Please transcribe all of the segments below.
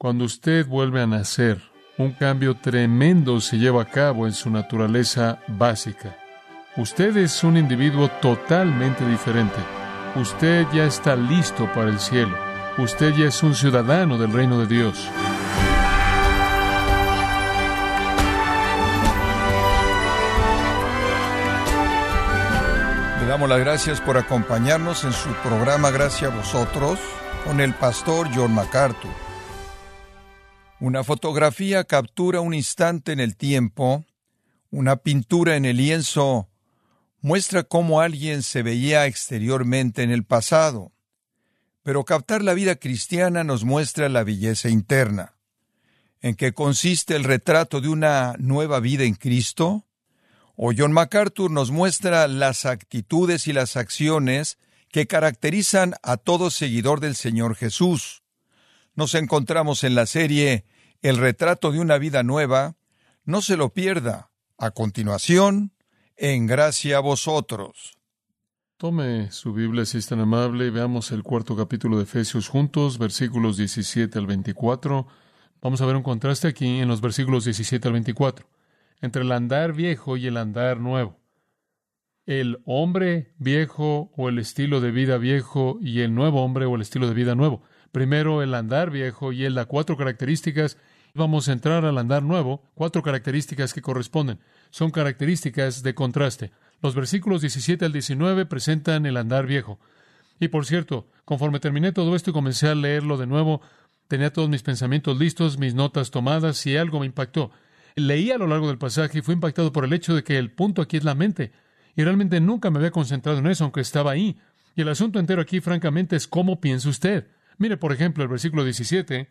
Cuando usted vuelve a nacer, un cambio tremendo se lleva a cabo en su naturaleza básica. Usted es un individuo totalmente diferente. Usted ya está listo para el cielo. Usted ya es un ciudadano del reino de Dios. Le damos las gracias por acompañarnos en su programa Gracias a vosotros con el pastor John MacArthur. Una fotografía captura un instante en el tiempo, una pintura en el lienzo muestra cómo alguien se veía exteriormente en el pasado, pero captar la vida cristiana nos muestra la belleza interna. ¿En qué consiste el retrato de una nueva vida en Cristo? O John MacArthur nos muestra las actitudes y las acciones que caracterizan a todo seguidor del Señor Jesús. Nos encontramos en la serie El retrato de una vida nueva. No se lo pierda. A continuación, en gracia a vosotros. Tome su Biblia si es tan amable y veamos el cuarto capítulo de Efesios juntos, versículos 17 al 24. Vamos a ver un contraste aquí en los versículos 17 al 24, entre el andar viejo y el andar nuevo. El hombre viejo o el estilo de vida viejo y el nuevo hombre o el estilo de vida nuevo. Primero el andar viejo y él da cuatro características. Vamos a entrar al andar nuevo, cuatro características que corresponden son características de contraste. Los versículos 17 al 19 presentan el andar viejo. Y por cierto, conforme terminé todo esto y comencé a leerlo de nuevo, tenía todos mis pensamientos listos, mis notas tomadas y algo me impactó. Leí a lo largo del pasaje y fui impactado por el hecho de que el punto aquí es la mente. Y realmente nunca me había concentrado en eso, aunque estaba ahí. Y el asunto entero aquí, francamente, es cómo piensa usted. Mire, por ejemplo, el versículo 17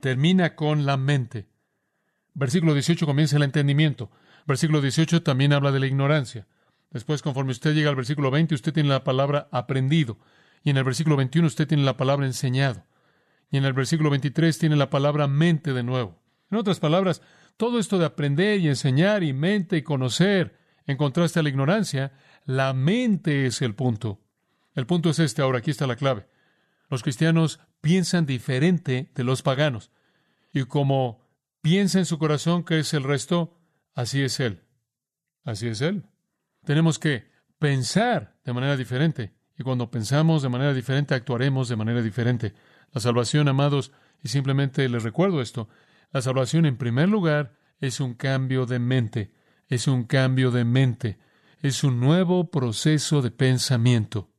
termina con la mente. Versículo 18 comienza el entendimiento. Versículo 18 también habla de la ignorancia. Después, conforme usted llega al versículo 20, usted tiene la palabra aprendido. Y en el versículo 21 usted tiene la palabra enseñado. Y en el versículo 23 tiene la palabra mente de nuevo. En otras palabras, todo esto de aprender y enseñar y mente y conocer, en contraste a la ignorancia, la mente es el punto. El punto es este, ahora aquí está la clave. Los cristianos piensan diferente de los paganos. Y como piensa en su corazón que es el resto, Así es Él. Así es Él. Tenemos que pensar de manera diferente. Y cuando pensamos de manera diferente, actuaremos de manera diferente. La salvación, amados, y simplemente les recuerdo esto, la salvación en primer lugar es un cambio de mente, es un cambio de mente, es un nuevo proceso de pensamiento.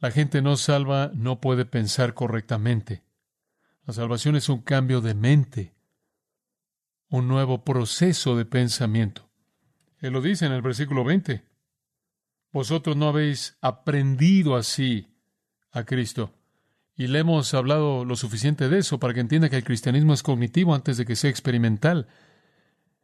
La gente no salva no puede pensar correctamente. La salvación es un cambio de mente un nuevo proceso de pensamiento. Él lo dice en el versículo 20. Vosotros no habéis aprendido así a Cristo. Y le hemos hablado lo suficiente de eso para que entienda que el cristianismo es cognitivo antes de que sea experimental.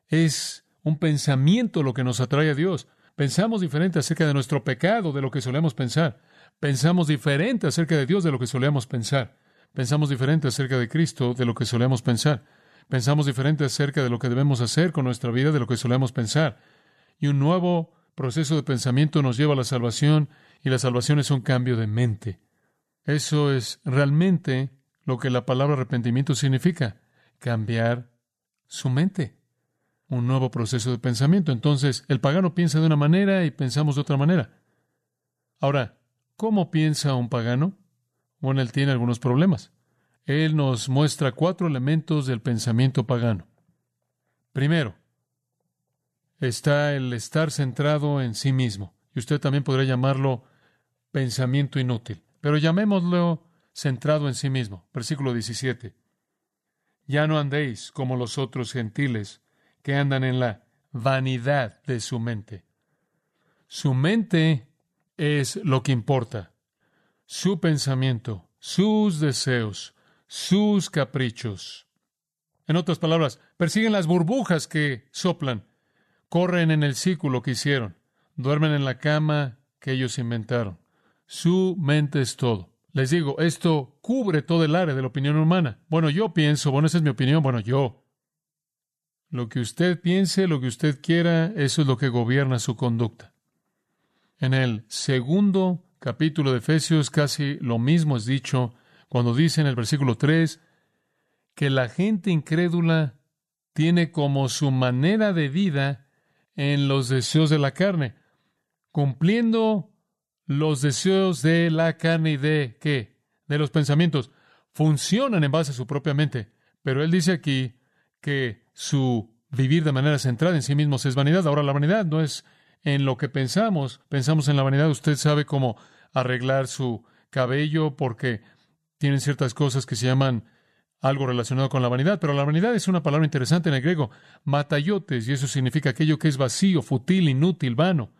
Es un pensamiento lo que nos atrae a Dios. Pensamos diferente acerca de nuestro pecado de lo que solemos pensar. Pensamos diferente acerca de Dios de lo que solemos pensar. Pensamos diferente acerca de Cristo de lo que solemos pensar. Pensamos diferente acerca de lo que debemos hacer con nuestra vida de lo que solemos pensar. Y un nuevo proceso de pensamiento nos lleva a la salvación y la salvación es un cambio de mente. Eso es realmente lo que la palabra arrepentimiento significa, cambiar su mente, un nuevo proceso de pensamiento. Entonces, el pagano piensa de una manera y pensamos de otra manera. Ahora, ¿cómo piensa un pagano? Bueno, él tiene algunos problemas él nos muestra cuatro elementos del pensamiento pagano. Primero, está el estar centrado en sí mismo, y usted también podría llamarlo pensamiento inútil, pero llamémoslo centrado en sí mismo. Versículo 17. Ya no andéis como los otros gentiles que andan en la vanidad de su mente. Su mente es lo que importa. Su pensamiento, sus deseos, sus caprichos. En otras palabras, persiguen las burbujas que soplan, corren en el círculo que hicieron, duermen en la cama que ellos inventaron. Su mente es todo. Les digo, esto cubre todo el área de la opinión humana. Bueno, yo pienso, bueno, esa es mi opinión, bueno, yo. Lo que usted piense, lo que usted quiera, eso es lo que gobierna su conducta. En el segundo capítulo de Efesios casi lo mismo es dicho cuando dice en el versículo 3 que la gente incrédula tiene como su manera de vida en los deseos de la carne, cumpliendo los deseos de la carne y de qué? De los pensamientos. Funcionan en base a su propia mente. Pero él dice aquí que su vivir de manera centrada en sí mismos es vanidad. Ahora la vanidad no es en lo que pensamos. Pensamos en la vanidad. Usted sabe cómo arreglar su cabello porque tienen ciertas cosas que se llaman algo relacionado con la vanidad, pero la vanidad es una palabra interesante en el griego, matayotes, y eso significa aquello que es vacío, fútil, inútil, vano.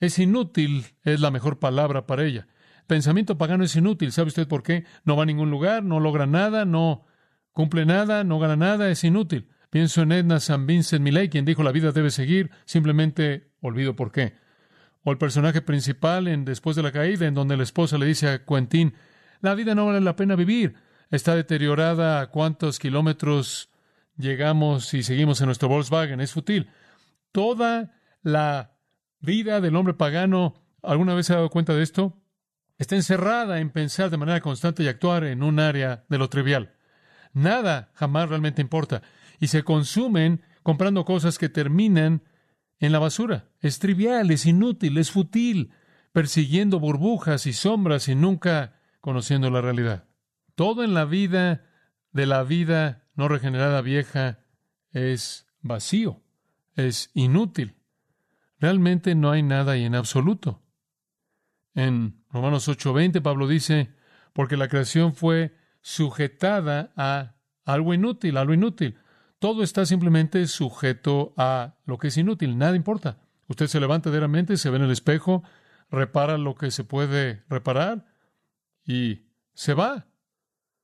Es inútil, es la mejor palabra para ella. Pensamiento pagano es inútil, ¿sabe usted por qué? No va a ningún lugar, no logra nada, no cumple nada, no gana nada, es inútil. Pienso en Edna San Vincent Millay, quien dijo la vida debe seguir, simplemente olvido por qué. O el personaje principal en Después de la caída, en donde la esposa le dice a Quentin, la vida no vale la pena vivir, está deteriorada a cuántos kilómetros llegamos y seguimos en nuestro Volkswagen, es fútil. Toda la vida del hombre pagano, ¿alguna vez se ha dado cuenta de esto? Está encerrada en pensar de manera constante y actuar en un área de lo trivial. Nada jamás realmente importa. Y se consumen comprando cosas que terminan en la basura. Es trivial, es inútil, es fútil, persiguiendo burbujas y sombras y nunca conociendo la realidad. Todo en la vida de la vida no regenerada vieja es vacío, es inútil. Realmente no hay nada ahí en absoluto. En Romanos 8:20 Pablo dice, porque la creación fue sujetada a algo inútil, a lo inútil. Todo está simplemente sujeto a lo que es inútil, nada importa. Usted se levanta diariamente, se ve en el espejo, repara lo que se puede reparar y se va.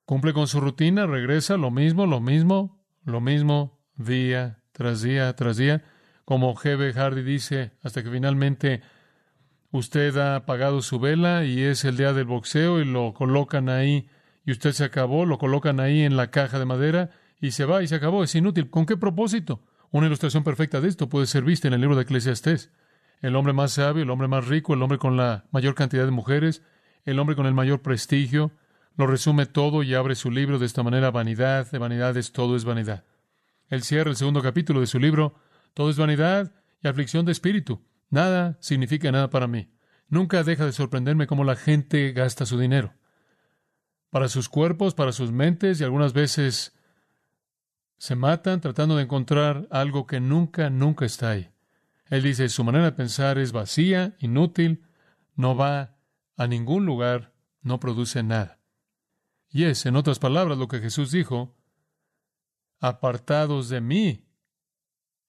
Cumple con su rutina, regresa, lo mismo, lo mismo, lo mismo, día tras día tras día como G.B. Hardy dice, hasta que finalmente usted ha apagado su vela y es el día del boxeo y lo colocan ahí y usted se acabó, lo colocan ahí en la caja de madera y se va y se acabó. Es inútil. ¿Con qué propósito? Una ilustración perfecta de esto puede ser vista en el libro de Eclesiastés. El hombre más sabio, el hombre más rico, el hombre con la mayor cantidad de mujeres, el hombre con el mayor prestigio, lo resume todo y abre su libro de esta manera, vanidad de vanidades, todo es vanidad. Él cierra el segundo capítulo de su libro todo es vanidad y aflicción de espíritu. Nada significa nada para mí. Nunca deja de sorprenderme cómo la gente gasta su dinero. Para sus cuerpos, para sus mentes y algunas veces se matan tratando de encontrar algo que nunca, nunca está ahí. Él dice, su manera de pensar es vacía, inútil, no va a ningún lugar, no produce nada. Y es, en otras palabras, lo que Jesús dijo, apartados de mí,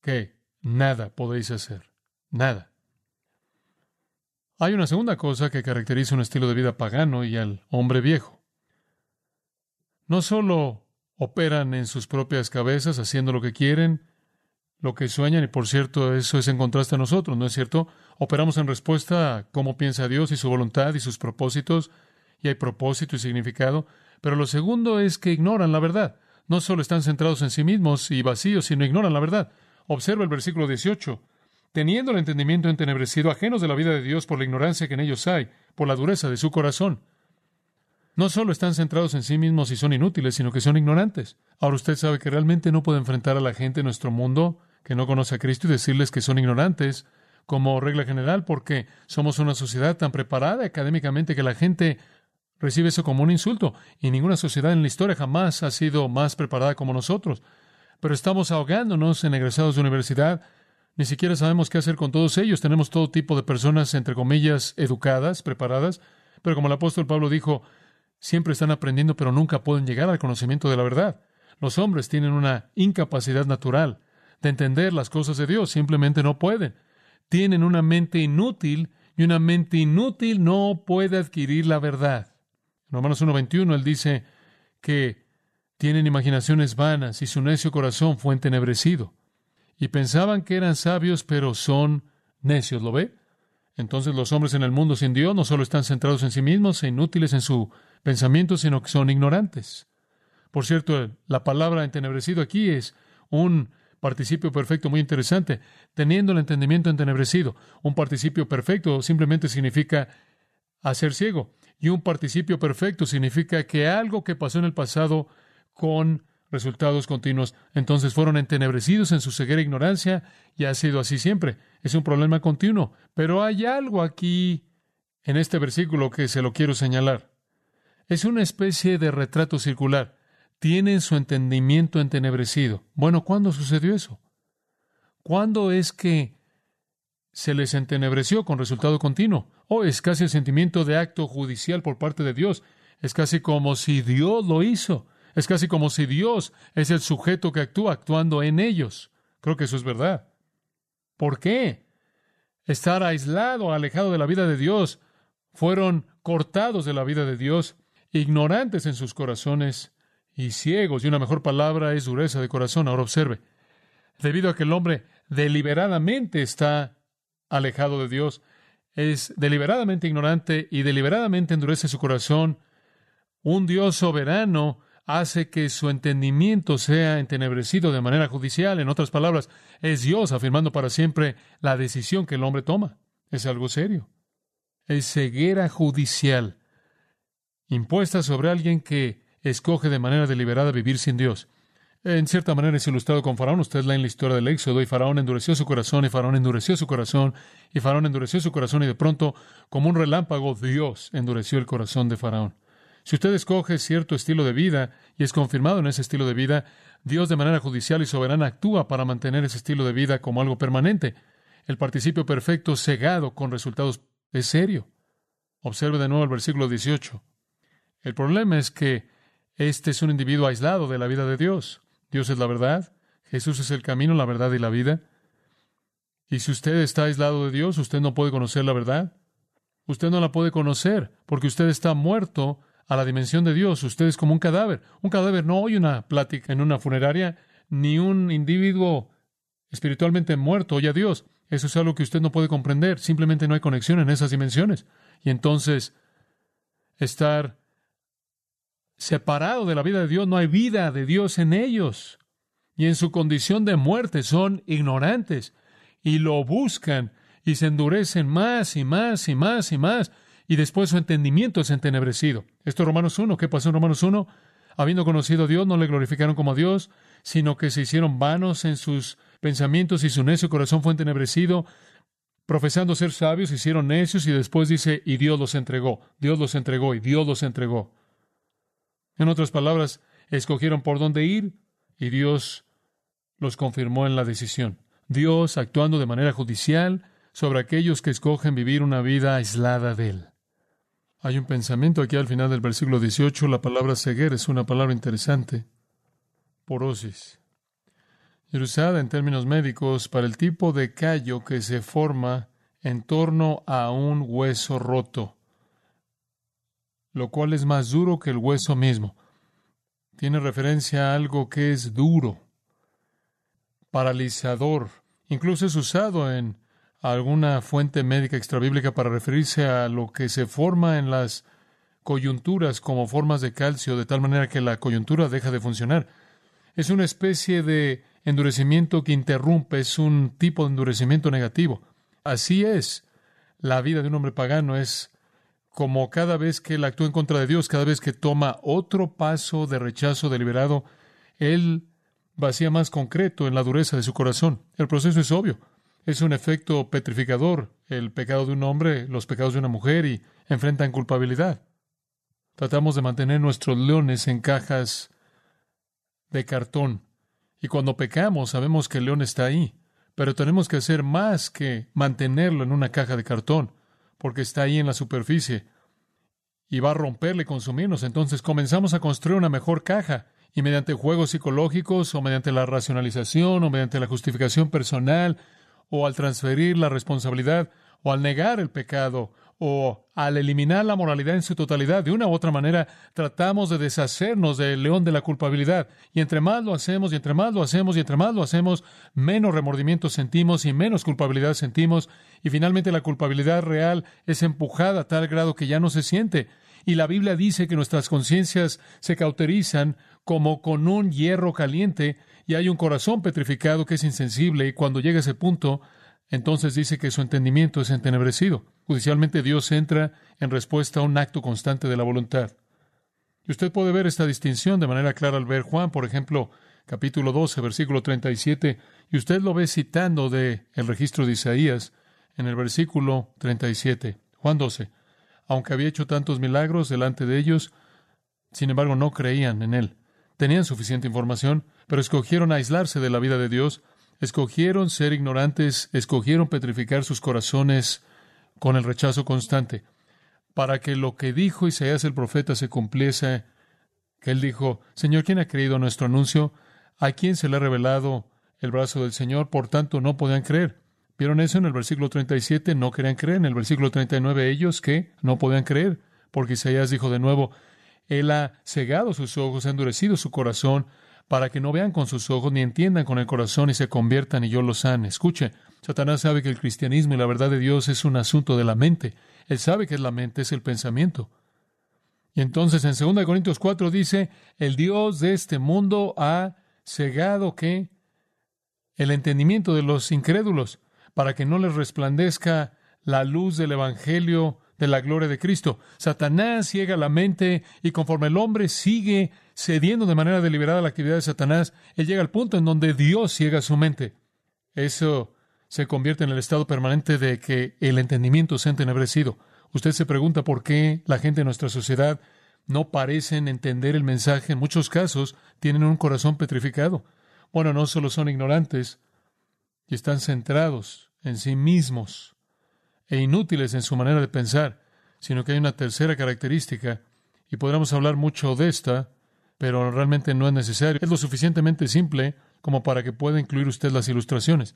que nada podéis hacer. Nada. Hay una segunda cosa que caracteriza un estilo de vida pagano y al hombre viejo. No solo operan en sus propias cabezas haciendo lo que quieren, lo que sueñan, y por cierto, eso es en contraste a nosotros, ¿no es cierto? Operamos en respuesta a cómo piensa Dios y su voluntad y sus propósitos, y hay propósito y significado, pero lo segundo es que ignoran la verdad. No solo están centrados en sí mismos y vacíos, sino ignoran la verdad. Observa el versículo 18. Teniendo el entendimiento entenebrecido, ajenos de la vida de Dios por la ignorancia que en ellos hay, por la dureza de su corazón. No solo están centrados en sí mismos y son inútiles, sino que son ignorantes. Ahora usted sabe que realmente no puede enfrentar a la gente en nuestro mundo que no conoce a Cristo y decirles que son ignorantes como regla general porque somos una sociedad tan preparada académicamente que la gente recibe eso como un insulto y ninguna sociedad en la historia jamás ha sido más preparada como nosotros pero estamos ahogándonos en egresados de universidad. Ni siquiera sabemos qué hacer con todos ellos. Tenemos todo tipo de personas, entre comillas, educadas, preparadas, pero como el apóstol Pablo dijo, siempre están aprendiendo, pero nunca pueden llegar al conocimiento de la verdad. Los hombres tienen una incapacidad natural de entender las cosas de Dios, simplemente no pueden. Tienen una mente inútil y una mente inútil no puede adquirir la verdad. En Romanos 1.21 él dice que tienen imaginaciones vanas y su necio corazón fue entenebrecido. Y pensaban que eran sabios, pero son necios, ¿lo ve? Entonces los hombres en el mundo sin Dios no solo están centrados en sí mismos e inútiles en su pensamiento, sino que son ignorantes. Por cierto, la palabra entenebrecido aquí es un participio perfecto muy interesante, teniendo el entendimiento entenebrecido. Un participio perfecto simplemente significa hacer ciego. Y un participio perfecto significa que algo que pasó en el pasado con resultados continuos, entonces fueron entenebrecidos en su ceguera e ignorancia y ha sido así siempre. Es un problema continuo. Pero hay algo aquí en este versículo que se lo quiero señalar. Es una especie de retrato circular. Tienen su entendimiento entenebrecido. Bueno, ¿cuándo sucedió eso? ¿Cuándo es que se les entenebreció con resultado continuo? Oh, es casi el sentimiento de acto judicial por parte de Dios. Es casi como si Dios lo hizo. Es casi como si Dios es el sujeto que actúa actuando en ellos. Creo que eso es verdad. ¿Por qué? Estar aislado, alejado de la vida de Dios. Fueron cortados de la vida de Dios, ignorantes en sus corazones y ciegos. Y una mejor palabra es dureza de corazón. Ahora observe. Debido a que el hombre deliberadamente está alejado de Dios, es deliberadamente ignorante y deliberadamente endurece su corazón, un Dios soberano hace que su entendimiento sea entenebrecido de manera judicial. En otras palabras, es Dios afirmando para siempre la decisión que el hombre toma. Es algo serio. Es ceguera judicial impuesta sobre alguien que escoge de manera deliberada vivir sin Dios. En cierta manera es ilustrado con Faraón. Usted lee en la historia del Éxodo y Faraón endureció su corazón y Faraón endureció su corazón y Faraón endureció su corazón y de pronto, como un relámpago, Dios endureció el corazón de Faraón. Si usted escoge cierto estilo de vida y es confirmado en ese estilo de vida, Dios de manera judicial y soberana actúa para mantener ese estilo de vida como algo permanente. El participio perfecto cegado con resultados es serio. Observe de nuevo el versículo 18. El problema es que este es un individuo aislado de la vida de Dios. Dios es la verdad, Jesús es el camino, la verdad y la vida. Y si usted está aislado de Dios, usted no puede conocer la verdad. Usted no la puede conocer porque usted está muerto a la dimensión de Dios. Usted es como un cadáver. Un cadáver no oye una plática en una funeraria, ni un individuo espiritualmente muerto oye a Dios. Eso es algo que usted no puede comprender. Simplemente no hay conexión en esas dimensiones. Y entonces, estar separado de la vida de Dios, no hay vida de Dios en ellos. Y en su condición de muerte son ignorantes y lo buscan y se endurecen más y más y más y más y después su entendimiento es entenebrecido. Esto es Romanos 1. ¿Qué pasó en Romanos 1? Habiendo conocido a Dios, no le glorificaron como a Dios, sino que se hicieron vanos en sus pensamientos y su necio corazón fue entenebrecido. Profesando ser sabios, hicieron necios y después dice, y Dios los entregó, Dios los entregó y Dios los entregó. En otras palabras, escogieron por dónde ir y Dios los confirmó en la decisión. Dios actuando de manera judicial sobre aquellos que escogen vivir una vida aislada de Él. Hay un pensamiento aquí al final del versículo 18, la palabra ceguera es una palabra interesante. Porosis. Y usada en términos médicos para el tipo de callo que se forma en torno a un hueso roto, lo cual es más duro que el hueso mismo. Tiene referencia a algo que es duro, paralizador. Incluso es usado en alguna fuente médica extrabíblica para referirse a lo que se forma en las coyunturas como formas de calcio, de tal manera que la coyuntura deja de funcionar. Es una especie de endurecimiento que interrumpe, es un tipo de endurecimiento negativo. Así es. La vida de un hombre pagano es como cada vez que él actúa en contra de Dios, cada vez que toma otro paso de rechazo deliberado, él vacía más concreto en la dureza de su corazón. El proceso es obvio es un efecto petrificador. El pecado de un hombre, los pecados de una mujer y enfrentan culpabilidad. Tratamos de mantener nuestros leones en cajas de cartón. Y cuando pecamos sabemos que el león está ahí, pero tenemos que hacer más que mantenerlo en una caja de cartón, porque está ahí en la superficie y va a romperle y consumirnos. Entonces comenzamos a construir una mejor caja y mediante juegos psicológicos o mediante la racionalización o mediante la justificación personal o al transferir la responsabilidad, o al negar el pecado, o al eliminar la moralidad en su totalidad. De una u otra manera, tratamos de deshacernos del león de la culpabilidad. Y entre más lo hacemos, y entre más lo hacemos, y entre más lo hacemos, menos remordimiento sentimos y menos culpabilidad sentimos. Y finalmente la culpabilidad real es empujada a tal grado que ya no se siente. Y la Biblia dice que nuestras conciencias se cauterizan como con un hierro caliente y hay un corazón petrificado que es insensible y cuando llega ese punto, entonces dice que su entendimiento es entenebrecido. Judicialmente Dios entra en respuesta a un acto constante de la voluntad. Y usted puede ver esta distinción de manera clara al ver Juan, por ejemplo, capítulo 12, versículo 37, y usted lo ve citando de el registro de Isaías en el versículo 37. Juan 12. Aunque había hecho tantos milagros delante de ellos, sin embargo no creían en él. Tenían suficiente información, pero escogieron aislarse de la vida de Dios, escogieron ser ignorantes, escogieron petrificar sus corazones con el rechazo constante, para que lo que dijo Isaías el profeta se cumpliese, que él dijo, Señor, ¿quién ha creído nuestro anuncio? ¿A quién se le ha revelado el brazo del Señor? Por tanto, no podían creer. ¿Vieron eso en el versículo 37? No querían creer. En el versículo 39, ellos que no podían creer, porque Isaías dijo de nuevo, Él ha cegado sus ojos, ha endurecido su corazón, para que no vean con sus ojos, ni entiendan con el corazón, y se conviertan y yo los sane. Escuche, Satanás sabe que el cristianismo y la verdad de Dios es un asunto de la mente. Él sabe que es la mente, es el pensamiento. Y entonces en 2 Corintios 4 dice, el Dios de este mundo ha cegado que el entendimiento de los incrédulos para que no les resplandezca la luz del Evangelio de la gloria de Cristo. Satanás ciega la mente y conforme el hombre sigue cediendo de manera deliberada a la actividad de Satanás, él llega al punto en donde Dios ciega su mente. Eso se convierte en el estado permanente de que el entendimiento se ha entenebrecido. Usted se pregunta por qué la gente de nuestra sociedad no parecen entender el mensaje. En muchos casos tienen un corazón petrificado. Bueno, no solo son ignorantes y están centrados en sí mismos e inútiles en su manera de pensar, sino que hay una tercera característica, y podríamos hablar mucho de esta, pero realmente no es necesario. Es lo suficientemente simple como para que pueda incluir usted las ilustraciones.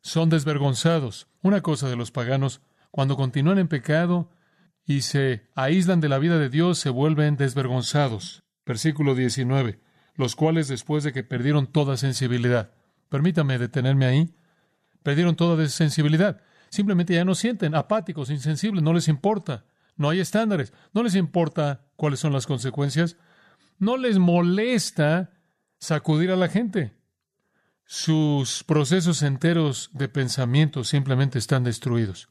Son desvergonzados. Una cosa de los paganos, cuando continúan en pecado y se aíslan de la vida de Dios, se vuelven desvergonzados. Versículo 19. Los cuales después de que perdieron toda sensibilidad. Permítame detenerme ahí. Perdieron toda sensibilidad. Simplemente ya no sienten, apáticos, insensibles, no les importa. No hay estándares, no les importa cuáles son las consecuencias. No les molesta sacudir a la gente. Sus procesos enteros de pensamiento simplemente están destruidos.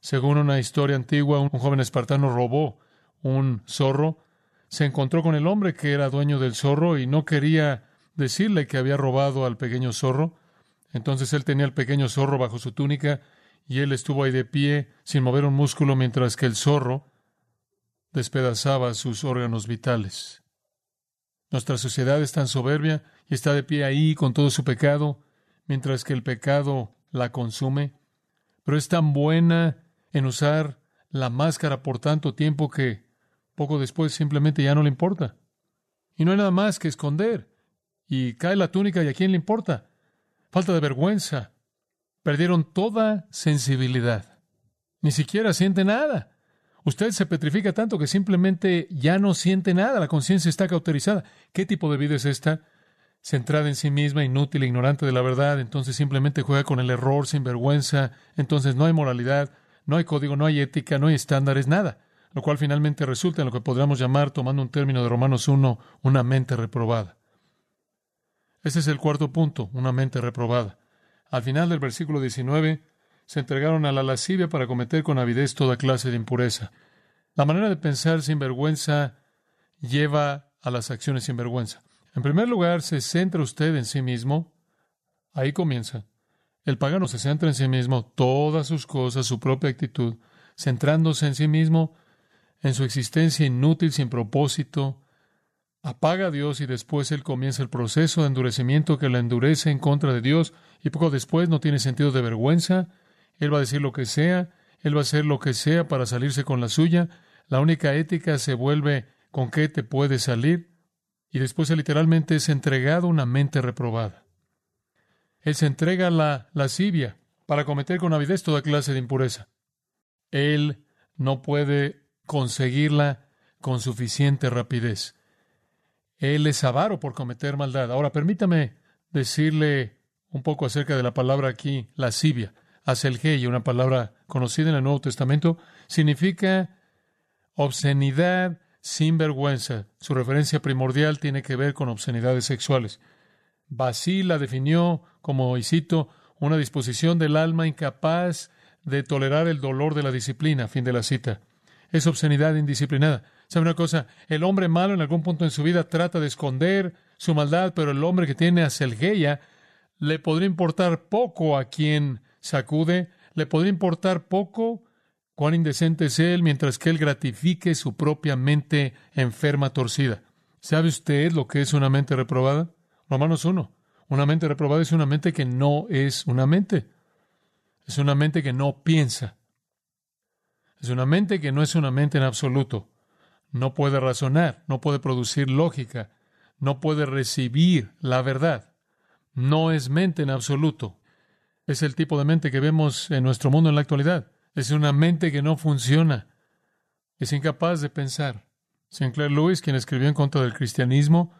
Según una historia antigua, un joven espartano robó un zorro, se encontró con el hombre que era dueño del zorro y no quería decirle que había robado al pequeño zorro. Entonces él tenía el pequeño zorro bajo su túnica y él estuvo ahí de pie sin mover un músculo mientras que el zorro despedazaba sus órganos vitales. Nuestra sociedad es tan soberbia y está de pie ahí con todo su pecado, mientras que el pecado la consume, pero es tan buena en usar la máscara por tanto tiempo que poco después simplemente ya no le importa. Y no hay nada más que esconder. Y cae la túnica y a quién le importa falta de vergüenza. Perdieron toda sensibilidad. Ni siquiera siente nada. Usted se petrifica tanto que simplemente ya no siente nada. La conciencia está cauterizada. ¿Qué tipo de vida es esta? Centrada en sí misma, inútil, ignorante de la verdad. Entonces simplemente juega con el error sin vergüenza. Entonces no hay moralidad, no hay código, no hay ética, no hay estándares, nada. Lo cual finalmente resulta en lo que podríamos llamar, tomando un término de Romanos 1, una mente reprobada. Ese es el cuarto punto, una mente reprobada. Al final del versículo 19, se entregaron a la lascivia para cometer con avidez toda clase de impureza. La manera de pensar sin vergüenza lleva a las acciones sin vergüenza. En primer lugar, se centra usted en sí mismo. Ahí comienza. El pagano se centra en sí mismo, todas sus cosas, su propia actitud, centrándose en sí mismo, en su existencia inútil, sin propósito, apaga a Dios y después él comienza el proceso de endurecimiento que la endurece en contra de Dios y poco después no tiene sentido de vergüenza, él va a decir lo que sea, él va a hacer lo que sea para salirse con la suya, la única ética se vuelve con qué te puede salir y después literalmente es entregado a una mente reprobada. Él se entrega a la lascivia para cometer con avidez toda clase de impureza. Él no puede conseguirla con suficiente rapidez. Él es avaro por cometer maldad. Ahora, permítame decirle un poco acerca de la palabra aquí, lascivia. Aselgei, una palabra conocida en el Nuevo Testamento, significa obscenidad sin vergüenza. Su referencia primordial tiene que ver con obscenidades sexuales. Basí la definió como, y cito, una disposición del alma incapaz de tolerar el dolor de la disciplina. Fin de la cita. Es obscenidad indisciplinada. ¿Sabe una cosa? El hombre malo en algún punto en su vida trata de esconder su maldad, pero el hombre que tiene a Selgeia le podría importar poco a quien sacude, le podría importar poco cuán indecente es él, mientras que él gratifique su propia mente enferma torcida. ¿Sabe usted lo que es una mente reprobada? Romanos 1. Una mente reprobada es una mente que no es una mente. Es una mente que no piensa. Es una mente que no es una mente en absoluto. No puede razonar, no puede producir lógica, no puede recibir la verdad. No es mente en absoluto. Es el tipo de mente que vemos en nuestro mundo en la actualidad. Es una mente que no funciona. Es incapaz de pensar. Sinclair Lewis, quien escribió en contra del cristianismo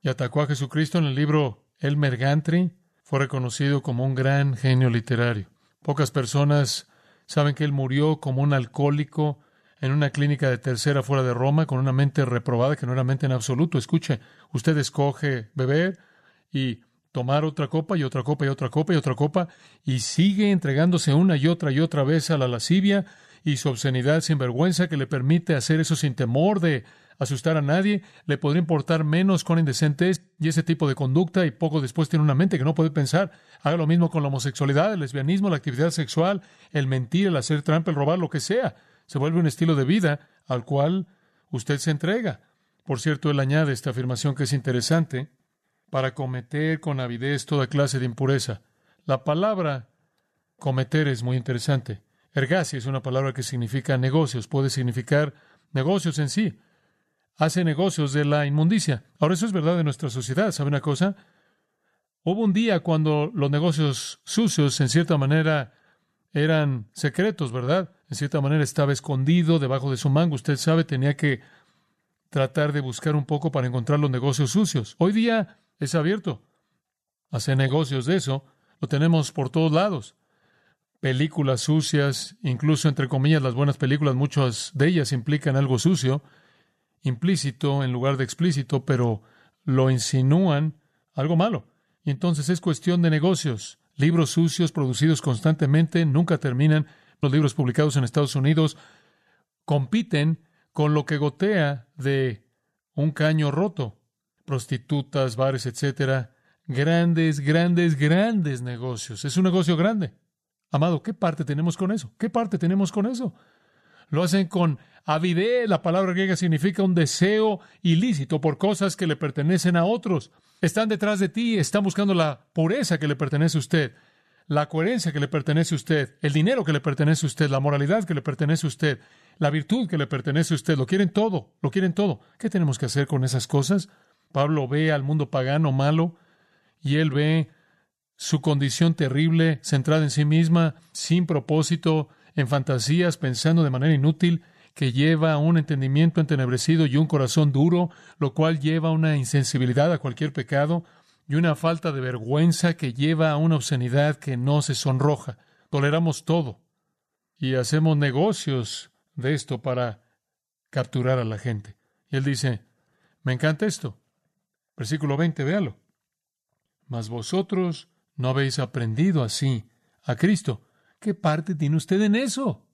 y atacó a Jesucristo en el libro Elmer Gantry, fue reconocido como un gran genio literario. Pocas personas saben que él murió como un alcohólico en una clínica de tercera fuera de Roma con una mente reprobada que no era mente en absoluto. Escuche, usted escoge beber y tomar otra copa y otra copa y otra copa y otra copa y sigue entregándose una y otra y otra vez a la lascivia y su obscenidad sin vergüenza que le permite hacer eso sin temor de asustar a nadie, le podría importar menos con indecente y ese tipo de conducta y poco después tiene una mente que no puede pensar. Haga lo mismo con la homosexualidad, el lesbianismo, la actividad sexual, el mentir, el hacer trampa, el robar, lo que sea se vuelve un estilo de vida al cual usted se entrega. Por cierto, él añade esta afirmación que es interesante, para cometer con avidez toda clase de impureza. La palabra cometer es muy interesante. Ergasi es una palabra que significa negocios, puede significar negocios en sí. Hace negocios de la inmundicia. Ahora eso es verdad de nuestra sociedad. ¿Sabe una cosa? Hubo un día cuando los negocios sucios, en cierta manera, eran secretos, ¿verdad? En cierta manera estaba escondido debajo de su mango. Usted sabe, tenía que tratar de buscar un poco para encontrar los negocios sucios. Hoy día es abierto. Hacer negocios de eso lo tenemos por todos lados. Películas sucias, incluso entre comillas las buenas películas, muchas de ellas implican algo sucio, implícito en lugar de explícito, pero lo insinúan algo malo. Y entonces es cuestión de negocios. Libros sucios producidos constantemente nunca terminan. Los libros publicados en Estados Unidos compiten con lo que gotea de un caño roto. Prostitutas, bares, etcétera. Grandes, grandes, grandes negocios. Es un negocio grande. Amado, ¿qué parte tenemos con eso? ¿Qué parte tenemos con eso? Lo hacen con avidez. La palabra griega significa un deseo ilícito por cosas que le pertenecen a otros. Están detrás de ti, están buscando la pureza que le pertenece a usted, la coherencia que le pertenece a usted, el dinero que le pertenece a usted, la moralidad que le pertenece a usted, la virtud que le pertenece a usted. Lo quieren todo, lo quieren todo. ¿Qué tenemos que hacer con esas cosas? Pablo ve al mundo pagano malo y él ve su condición terrible, centrada en sí misma, sin propósito, en fantasías, pensando de manera inútil, que lleva a un entendimiento entenebrecido y un corazón duro, lo cual lleva a una insensibilidad a cualquier pecado y una falta de vergüenza que lleva a una obscenidad que no se sonroja. Toleramos todo y hacemos negocios de esto para capturar a la gente. Y él dice, me encanta esto. Versículo 20, véalo. Mas vosotros no habéis aprendido así a Cristo. ¿Qué parte tiene usted en eso?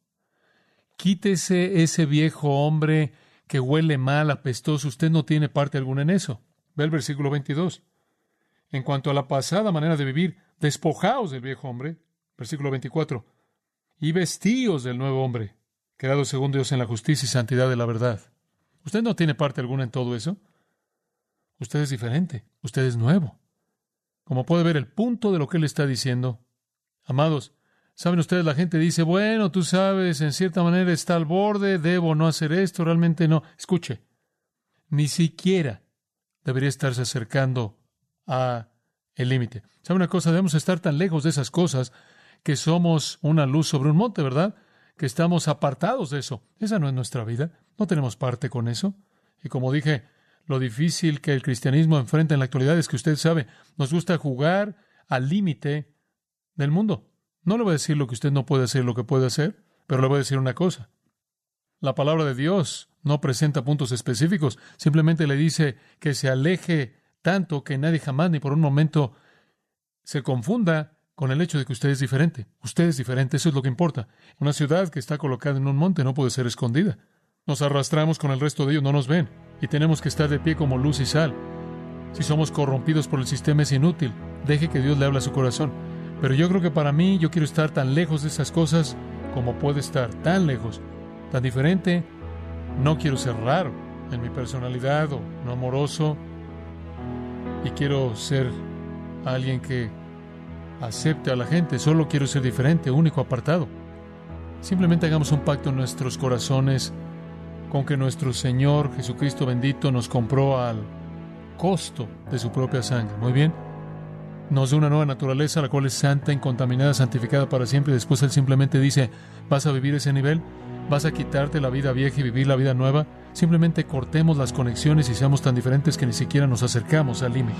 Quítese ese viejo hombre que huele mal, apestoso. Usted no tiene parte alguna en eso. Ve el versículo 22. En cuanto a la pasada manera de vivir, despojaos del viejo hombre. Versículo 24. Y vestíos del nuevo hombre, creado según Dios en la justicia y santidad de la verdad. Usted no tiene parte alguna en todo eso. Usted es diferente. Usted es nuevo. Como puede ver el punto de lo que él está diciendo. Amados, Saben ustedes, la gente dice, bueno, tú sabes, en cierta manera está al borde, debo no hacer esto, realmente no. Escuche, ni siquiera debería estarse acercando a el límite. ¿Sabe una cosa? Debemos estar tan lejos de esas cosas que somos una luz sobre un monte, ¿verdad? Que estamos apartados de eso. Esa no es nuestra vida. No tenemos parte con eso. Y como dije, lo difícil que el cristianismo enfrenta en la actualidad es que usted sabe, nos gusta jugar al límite del mundo. No le voy a decir lo que usted no puede hacer, lo que puede hacer, pero le voy a decir una cosa. La palabra de Dios no presenta puntos específicos, simplemente le dice que se aleje tanto que nadie jamás ni por un momento se confunda con el hecho de que usted es diferente. Usted es diferente, eso es lo que importa. Una ciudad que está colocada en un monte no puede ser escondida. Nos arrastramos con el resto de ellos, no nos ven, y tenemos que estar de pie como luz y sal. Si somos corrompidos por el sistema es inútil. Deje que Dios le hable a su corazón. Pero yo creo que para mí yo quiero estar tan lejos de esas cosas como puede estar, tan lejos, tan diferente. No quiero ser raro en mi personalidad o no amoroso. Y quiero ser alguien que acepte a la gente. Solo quiero ser diferente, único, apartado. Simplemente hagamos un pacto en nuestros corazones con que nuestro Señor Jesucristo bendito nos compró al costo de su propia sangre. Muy bien. Nos da una nueva naturaleza, la cual es santa, incontaminada, santificada para siempre. Después Él simplemente dice, ¿vas a vivir ese nivel? ¿Vas a quitarte la vida vieja y vivir la vida nueva? Simplemente cortemos las conexiones y seamos tan diferentes que ni siquiera nos acercamos al límite.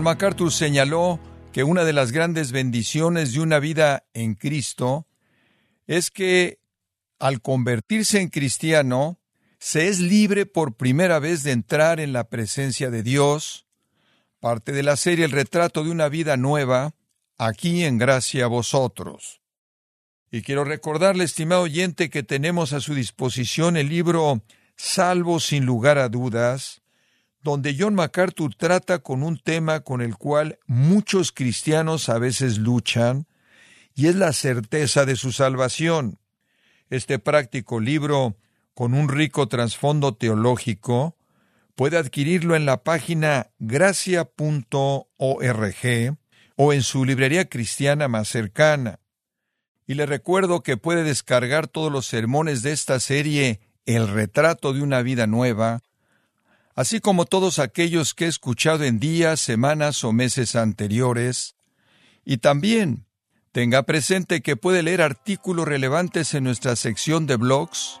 MacArthur señaló que una de las grandes bendiciones de una vida en Cristo es que al convertirse en cristiano, se es libre por primera vez de entrar en la presencia de Dios, parte de la serie El retrato de una vida nueva, aquí en gracia a vosotros. Y quiero recordarle, estimado oyente, que tenemos a su disposición el libro Salvo sin lugar a dudas, donde John MacArthur trata con un tema con el cual muchos cristianos a veces luchan, y es la certeza de su salvación. Este práctico libro, con un rico trasfondo teológico, puede adquirirlo en la página gracia.org o en su librería cristiana más cercana. Y le recuerdo que puede descargar todos los sermones de esta serie El retrato de una vida nueva, así como todos aquellos que he escuchado en días, semanas o meses anteriores, y también Tenga presente que puede leer artículos relevantes en nuestra sección de blogs,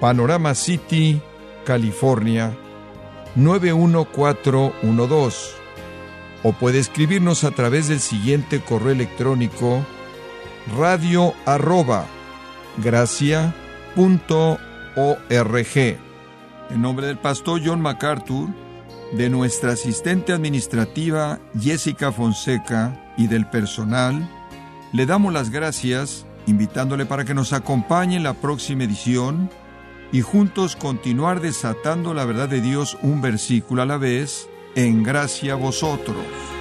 Panorama City, California 91412. O puede escribirnos a través del siguiente correo electrónico radio arroba En nombre del pastor John MacArthur, de nuestra asistente administrativa Jessica Fonseca y del personal, le damos las gracias invitándole para que nos acompañe en la próxima edición y juntos continuar desatando la verdad de Dios un versículo a la vez, en gracia a vosotros.